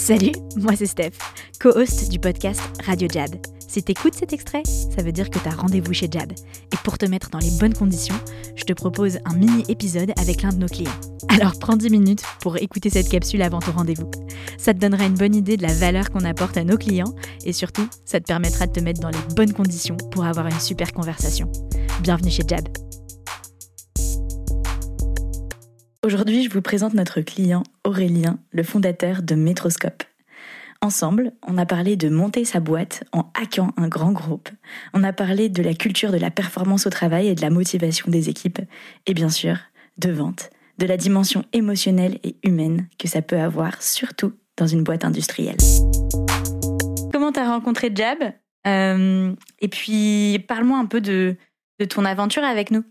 Salut, moi c'est Steph, co-host du podcast Radio Jab. Si t'écoutes cet extrait, ça veut dire que t'as rendez-vous chez Jab. Et pour te mettre dans les bonnes conditions, je te propose un mini-épisode avec l'un de nos clients. Alors prends 10 minutes pour écouter cette capsule avant ton rendez-vous. Ça te donnera une bonne idée de la valeur qu'on apporte à nos clients et surtout, ça te permettra de te mettre dans les bonnes conditions pour avoir une super conversation. Bienvenue chez Jab. Aujourd'hui, je vous présente notre client Aurélien, le fondateur de Métroscope. Ensemble, on a parlé de monter sa boîte en hackant un grand groupe. On a parlé de la culture de la performance au travail et de la motivation des équipes. Et bien sûr, de vente, de la dimension émotionnelle et humaine que ça peut avoir, surtout dans une boîte industrielle. Comment t'as rencontré Jab? Euh, Et puis, parle-moi un peu de ton aventure avec nous.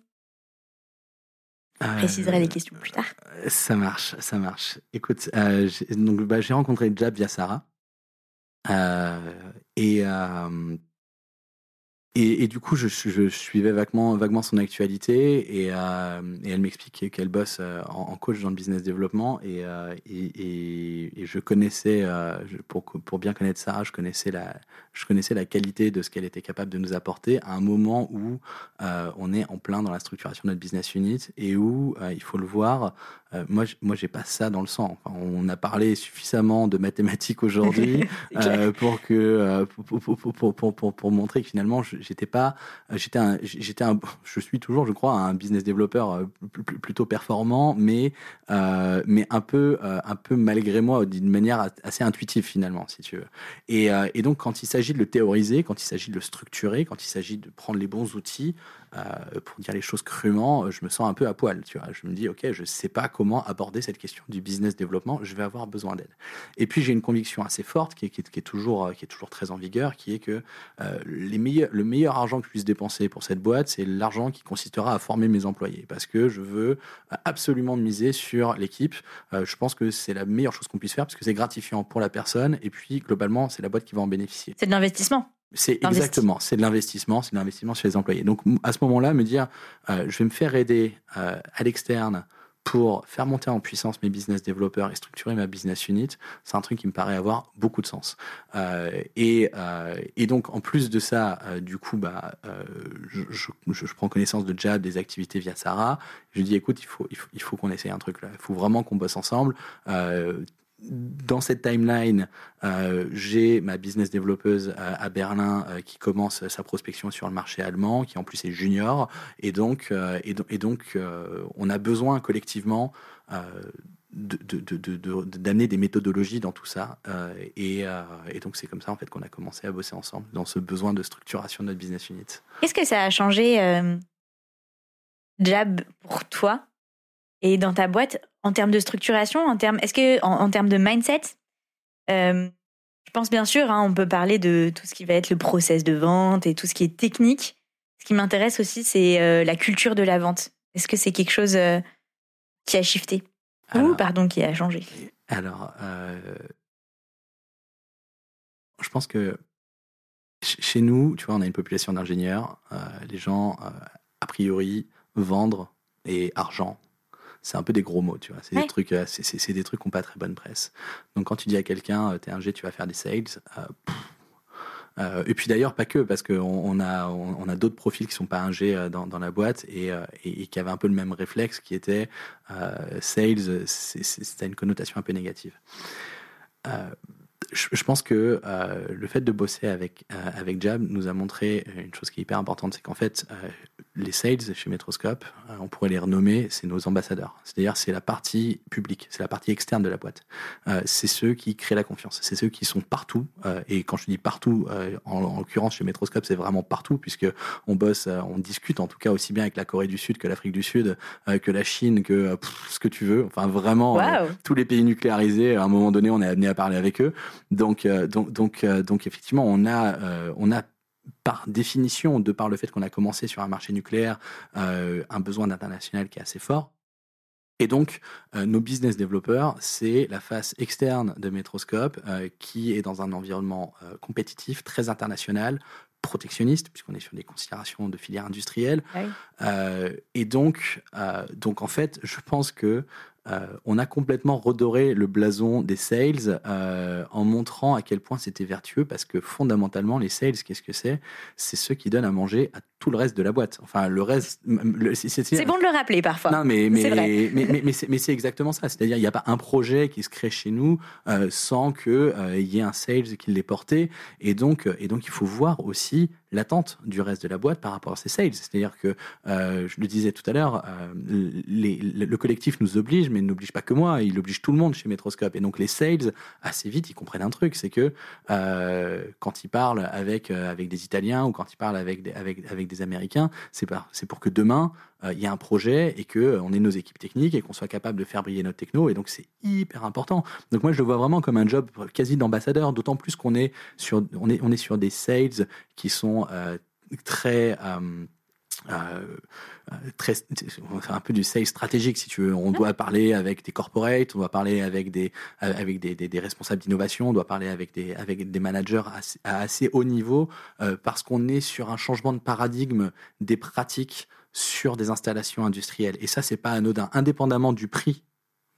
Je préciserai les questions plus tard. Euh, ça marche, ça marche. Écoute, euh, donc bah, j'ai rencontré Jab via Sarah. Euh, et, et, du coup, je, suivais vaguement, vaguement son actualité et, euh, elle m'expliquait qu'elle bosse euh, en, coach dans le business développement et, euh, et, je connaissais, pour, pour bien connaître Sarah, je connaissais, la, je connaissais la qualité de ce qu'elle était capable de nous apporter à un moment où on est en plein dans la structuration de notre business unit et où, il faut le voir, moi, moi, j'ai pas ça dans le sang. on a parlé suffisamment de mathématiques aujourd'hui pour que pour, pour, pour, pour, pour montrer que finalement, j'étais pas, euh, j'étais j'étais je suis toujours, je crois, un business développeur euh, plutôt performant, mais euh, mais un peu, un peu malgré moi, d'une manière assez intuitive finalement, si tu veux. Et, et donc, quand il s'agit de le théoriser, quand il s'agit de le structurer, quand il s'agit de prendre les bons outils, euh, pour dire les choses crûment, euh, je me sens un peu à poil. Tu vois, je me dis, ok, je sais pas comment aborder cette question du business développement. Je vais avoir besoin d'aide. Et puis j'ai une conviction assez forte qui est, qui est, toujours, euh, qui est toujours très en vigueur, qui est que les meilleurs, le meilleur argent que je puisse dépenser pour cette boîte, c'est l'argent qui consistera à former mes employés, parce que je veux absolument miser sur l'équipe. je pense que c'est la meilleure chose qu'on puisse faire, parce que c'est gratifiant pour la personne, et puis globalement, c'est la boîte qui va en bénéficier. C'est de l'investissement. C'est exactement, c'est de l'investissement, c'est de l'investissement sur les employés. Donc à ce moment-là, me dire, euh, je vais me faire aider euh, à l'externe pour faire monter en puissance mes business développeurs et structurer ma business unit, c'est un truc qui me paraît avoir beaucoup de sens. Euh, et, et, donc en plus de ça, du coup, bah, je, je, je, prends connaissance de Jab, des activités via Sarah. Je dis, écoute, il faut, il faut, il faut qu'on essaye un truc là. Il faut vraiment qu'on bosse ensemble dans cette timeline, euh, j'ai ma business développeuse à, Berlin euh, qui commence sa prospection sur le marché allemand, qui en plus est junior, et donc, euh, et, donc on a besoin collectivement d'amener des méthodologies dans tout ça, et, et, donc c'est comme ça en fait qu'on a commencé à bosser ensemble dans ce besoin de structuration de notre business unit. Qu'est-ce que ça a changé, Jab, pour toi? Et dans ta boîte en termes de structuration, en termes, est-ce que en, termes de mindset, euh, je pense bien sûr, hein, on peut parler de tout ce qui va être le process de vente et tout ce qui est technique. Ce qui m'intéresse aussi, c'est euh, la culture de la vente. Est-ce que c'est quelque chose euh, qui a shifté? Ou pardon qui a changé? Alors, je pense que chez nous, tu vois, on a une population d'ingénieurs. les gens, a priori, vendre et argent c'est un peu des gros mots, tu vois. C'est des trucs, euh, c'est des trucs qui n'ont pas très bonne presse. Donc quand tu dis à quelqu'un, euh, t'es un G, tu vas faire des sales. Euh, et puis d'ailleurs, pas que, parce qu'on on a, on, a d'autres profils qui sont pas un G dans, dans la boîte et, et, qui avaient un peu le même réflexe qui était sales, c'est une connotation un peu négative. Je, pense que le fait de bosser avec, avec Jab nous a montré une chose qui est hyper importante, c'est qu'en fait, les sales chez Metroscope, euh, on pourrait les renommer, c'est nos ambassadeurs. C'est-à-dire, c'est la partie publique, c'est la partie externe de la boîte. Euh, c'est ceux qui créent la confiance, c'est ceux qui sont partout. Euh, et quand je dis partout, en, l'occurrence chez Metroscope, c'est vraiment partout, puisque on bosse, on discute en tout cas aussi bien avec la Corée du Sud que l'Afrique du Sud, que la Chine, que ce que tu veux. Enfin, vraiment, tous les pays nucléarisés, à un moment donné, on est amené à parler avec eux. Donc, donc, donc, donc effectivement, on a, on a par définition, de par le fait qu'on a commencé sur un marché nucléaire, euh, un besoin d'international qui est assez fort. Et donc, euh, nos business développeurs, c'est la face externe de Metroscope euh, qui est dans un environnement compétitif, très international, protectionniste, puisqu'on est sur des considérations de filière industrielle. Ah et donc, donc, en fait, je pense que euh, on a complètement redoré le blason des sales euh, en montrant à quel point c'était vertueux parce que fondamentalement, les sales, qu'est-ce que c'est? C'est ceux qui donnent à manger à tout le reste de la boîte. Enfin, le reste. C'est bon de le rappeler parfois. Non, mais, mais, mais, mais, c'est exactement ça. C'est-à-dire, il n'y a pas un projet qui se crée chez nous euh, sans qu'il y ait un sales qui l'ait porté. Et donc, et donc, il faut voir aussi l'attente du reste de la boîte par rapport à ces sales. C'est-à-dire que, euh, je le disais tout à l'heure, euh, le collectif nous oblige, mais il n'oblige pas que moi, il oblige tout le monde chez Metroscope. Et donc les sales, assez vite, ils comprennent un truc, c'est que euh, quand ils parlent avec, avec des Italiens ou quand ils parlent avec des, avec, avec des Américains, c'est pour que demain, il y a un projet et que on ait nos équipes techniques et qu'on soit capable de faire briller notre techno. Et donc c'est hyper important. Donc moi je le vois vraiment comme un job quasi d'ambassadeur, d'autant plus qu'on est sur on est on est sur des sales qui sont euh, euh, euh, un peu du sales stratégique si tu veux. On doit parler avec des corporates, on doit parler avec des avec des, responsables d'innovation, on doit parler avec des avec des managers à assez haut niveau parce qu'on est sur un changement de paradigme des pratiques sur des installations industrielles. Et ça, c'est pas anodin. Indépendamment du prix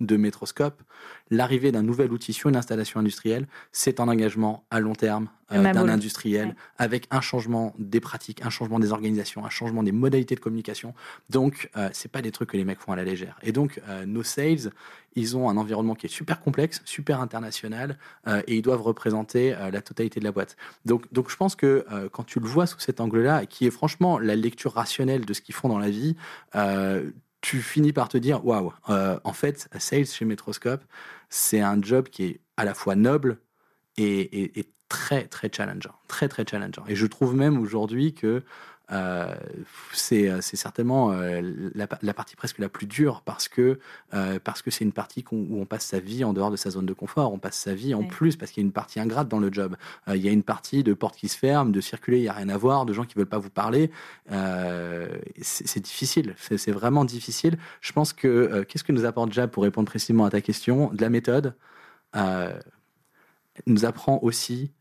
de Métroscope, l'arrivée d'un nouvel outil sur une installation industrielle, c'est un engagement à long terme euh, d'un industriel avec un changement des pratiques, un changement des organisations, un changement des modalités de communication. Donc, euh, c'est pas des trucs que les mecs font à la légère. Et donc, euh, nos sales, ils ont un environnement qui est super complexe, super international, et ils doivent représenter la totalité de la boîte. Donc, donc je pense que quand tu le vois sous cet angle-là, qui est franchement la lecture rationnelle de ce qu'ils font dans la vie, tu finis par te dire waouh, en fait, sales chez Metroscope, c'est un job qui est à la fois noble et, et très très challengeant, très très challengeant. Et je trouve même aujourd'hui que euh, c'est certainement euh, la, partie presque la plus dure parce que euh, parce que c'est une partie où on passe sa vie en dehors de sa zone de confort, on passe sa vie en plus parce qu'il y a une partie ingrate dans le job. Il y a une partie de portes qui se ferment, de circuler, il y a rien à voir, de gens qui veulent pas vous parler. c'est difficile, c'est vraiment difficile. Je pense que qu'est-ce que nous apporte Jab pour répondre précisément à ta question? De la méthode nous apprend aussi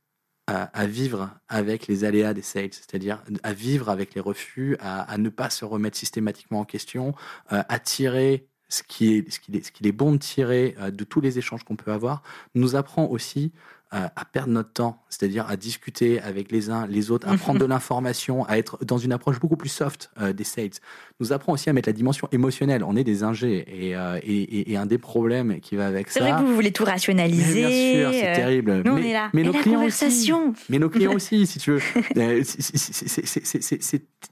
à, vivre avec les aléas des sales, c'est-à-dire à vivre avec les refus, à, ne pas se remettre systématiquement en question, euh, à tirer ce qui est, ce qu'il est, qu'il est bon de tirer euh, de tous les échanges qu'on peut avoir, nous apprend aussi à perdre notre temps, c'est-à-dire à discuter avec les uns, les autres, à prendre de l'information, à être dans une approche beaucoup plus soft euh, des sales, nous apprend aussi à mettre la dimension émotionnelle. On est des ingés et, euh, et, et, un des problèmes qui va avec ça. C'est vrai que vous voulez tout rationaliser. bien sûr, c'est euh, terrible. Nous, mais, on est là. Mais nos clients aussi. Mais nos clients aussi, si tu veux.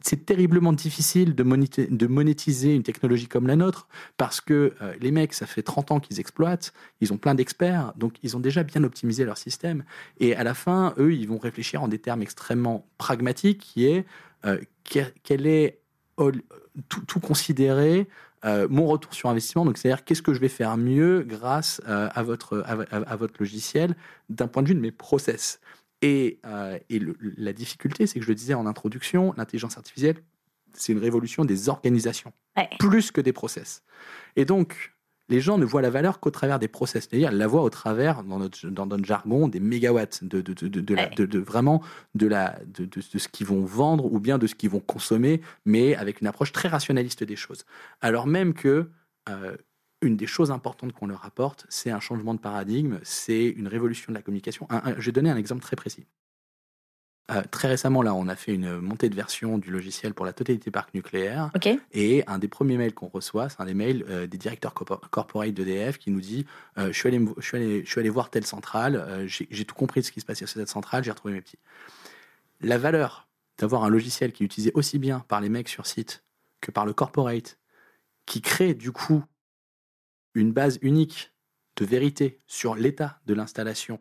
c'est terriblement difficile de, de monétiser une technologie comme la nôtre parce que les mecs, ça fait 30 ans qu'ils exploitent, ils ont plein d'experts, donc ils ont déjà bien optimisé leur système système. Et à la fin, eux, ils vont réfléchir en des termes extrêmement pragmatiques, qui est euh, quel est tout, considérer euh, mon retour sur investissement. Donc, c'est-à-dire qu'est-ce que je vais faire mieux grâce euh, à, votre, à, votre logiciel d'un point de vue de mes process. Et, et la difficulté, c'est que je le disais en introduction, l'intelligence artificielle, c'est une révolution des organisations, plus que des process. Et donc, les gens ne voient la valeur qu'au travers des process. C'est-à-dire, la voient au travers, dans notre, dans notre jargon, des mégawatts, de, de, de, de, vraiment de, la, de, ce qu'ils vont vendre ou bien de ce qu'ils vont consommer, mais avec une approche très rationaliste des choses. Alors même que euh, une des choses importantes qu'on leur apporte, c'est un changement de paradigme, c'est une révolution de la communication. je vais donner un exemple très précis. Euh, très récemment, là, on a fait une montée de version du logiciel pour la totalité parc nucléaire. Et un des premiers mails qu'on reçoit, c'est un des mails euh, des directeurs corporate d'EDF qui nous dit euh, je, suis allé, je, suis allé, je suis allé voir telle centrale, j'ai tout compris de ce qui se passait sur cette centrale, j'ai retrouvé mes petits. La valeur d'avoir un logiciel qui est utilisé aussi bien par les mecs sur site que par le corporate, qui crée du coup une base unique de vérité sur l'état de l'installation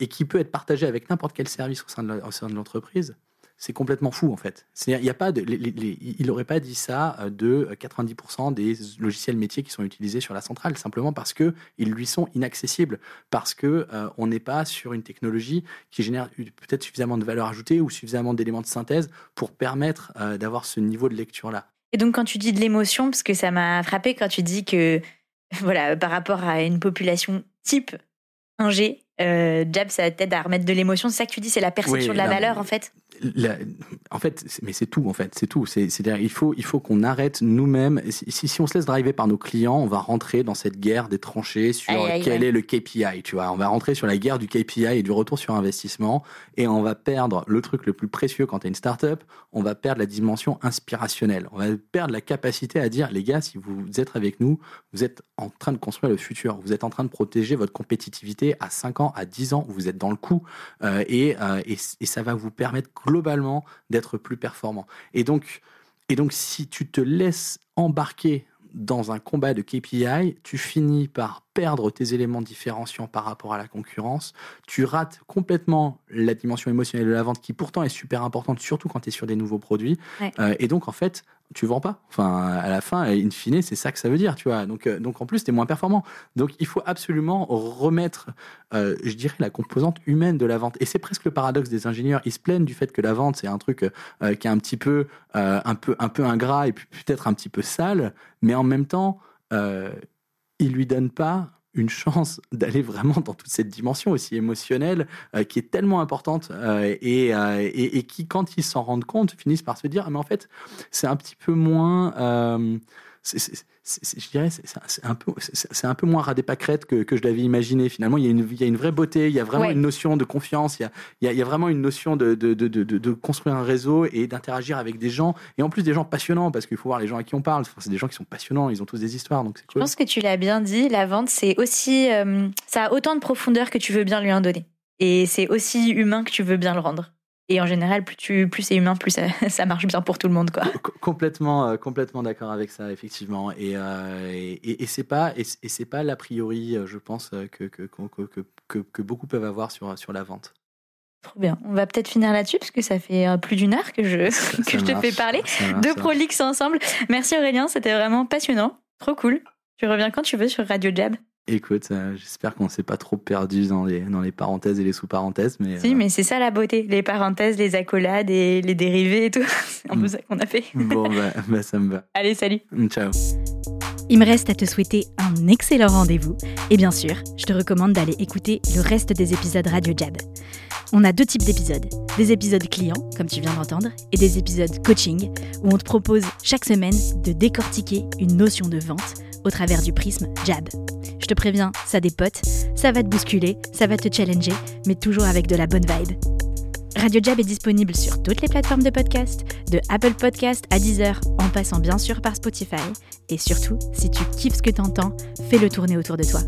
et qui peut être partagé avec n'importe quel service au sein de l'entreprise, c'est complètement fou en fait. Il y a pas il n'aurait pas dit ça euh, de 90% des logiciels métiers qui sont utilisés sur la centrale, simplement parce que ils lui sont inaccessibles, parce que euh, on n'est pas sur une technologie qui génère peut-être suffisamment de valeur ajoutée ou suffisamment d'éléments de synthèse pour permettre euh, d'avoir ce niveau de lecture là. Et donc quand tu dis de l'émotion, parce que ça m'a frappé quand tu dis que voilà par rapport à une population type un G, euh, Jab, ça t'aide à remettre de l'émotion. C'est ça que tu dis, c'est la perception de la valeur, en fait? En fait, mais c'est tout, en fait, c'est tout. C'est-à-dire, il faut, il faut qu'on arrête nous-mêmes. Si, si on se laisse driver par nos clients, on va rentrer dans cette guerre des tranchées sur quel est le KPI, tu vois. On va rentrer sur la guerre du KPI et du retour sur investissement et on va perdre le truc le plus précieux quand tu es une startup, on va perdre la dimension inspirationnelle. On va perdre la capacité à dire, les gars, si vous êtes avec nous, vous êtes en train de construire le futur. Vous êtes en train de protéger votre compétitivité à 5 ans, à 10 ans, vous êtes dans le coup euh, et, euh, et, et ça va vous permettre globalement d'être plus performant. Et donc, et donc, si tu te laisses embarquer dans un combat de KPI, tu finis par perdre tes éléments différenciants par rapport à la concurrence, tu rates complètement la dimension émotionnelle de la vente qui pourtant est super importante, surtout quand tu es sur des nouveaux produits. Euh, et donc en fait, tu vends pas. Enfin, à la fin, in fine, c'est ça que ça veut dire, tu vois. Donc, euh, donc en plus, tu es moins performant. Donc il faut absolument remettre, euh, je dirais, la composante humaine de la vente. Et c'est presque le paradoxe des ingénieurs. Ils se plaignent du fait que la vente, c'est un truc qui est un petit peu, un peu, un peu ingrat et peut-être un petit peu sale, mais en même temps, il lui donne pas une chance d'aller vraiment dans toute cette dimension aussi émotionnelle euh, qui est tellement importante euh, et, euh, et, qui, quand ils s'en rendent compte, finissent par se dire ah, mais en fait, c'est un petit peu moins je dirais, c'est un peu, c'est un peu moins radé pâquerette que, que je l'avais imaginé. Finalement, il y, a une, il y a une vraie beauté, il y a vraiment une notion de confiance, il y a, il y a, il y a vraiment une notion de, de, de, de, de construire un réseau et d'interagir avec des gens, et en plus des gens passionnants, parce qu'il faut voir les gens à qui on parle. c'est des gens qui sont passionnants, ils ont tous des histoires, donc c'est cool. Je pense que tu l'as bien dit, la vente, c'est aussi, euh, ça a autant de profondeur que tu veux bien lui en donner, et c'est aussi humain que tu veux bien le rendre. Et en général, plus, tu, plus c'est humain, plus ça, marche bien pour tout le monde. Quoi. complètement, euh, complètement d'accord avec ça, effectivement. Et, euh, et, et c'est pas, et, c'est pas l'a priori, euh, je pense, que, que, que, que, que beaucoup peuvent avoir sur, sur la vente. Trop bien. On va peut-être finir là-dessus parce que ça fait plus d'une heure que je, que je te fais parler. de Prolix ensemble. Merci Aurélien, c'était vraiment passionnant. Trop cool. Tu reviens quand tu veux sur Radio Jab. Écoute, euh, j'espère qu'on s'est pas trop perdu dans les, dans les parenthèses et les sous-parenthèses. Mais, si, euh, mais c'est ça la beauté, les parenthèses, les accolades et les dérivés et tout. C'est un peu mm. ça qu'on a fait. Bon, bah, bah, ça me va. Allez, salut. Mm, ciao. Il me reste à te souhaiter un excellent rendez-vous. Et bien sûr, je te recommande d'aller écouter le reste des épisodes Radio Jab. On a deux types d'épisodes. Des épisodes clients, comme tu viens d'entendre, et des épisodes coaching, où on te propose chaque semaine de décortiquer une notion de vente au travers du prisme Jab. Je te préviens, ça dépote, ça va te bousculer, ça va te challenger, mais toujours avec de la bonne vibe. Radio Jab est disponible sur toutes les plateformes de podcast, de Apple Podcast à Deezer, en passant bien sûr par Spotify. Et surtout, si tu kiffes ce que t'entends, fais-le tourner autour de toi.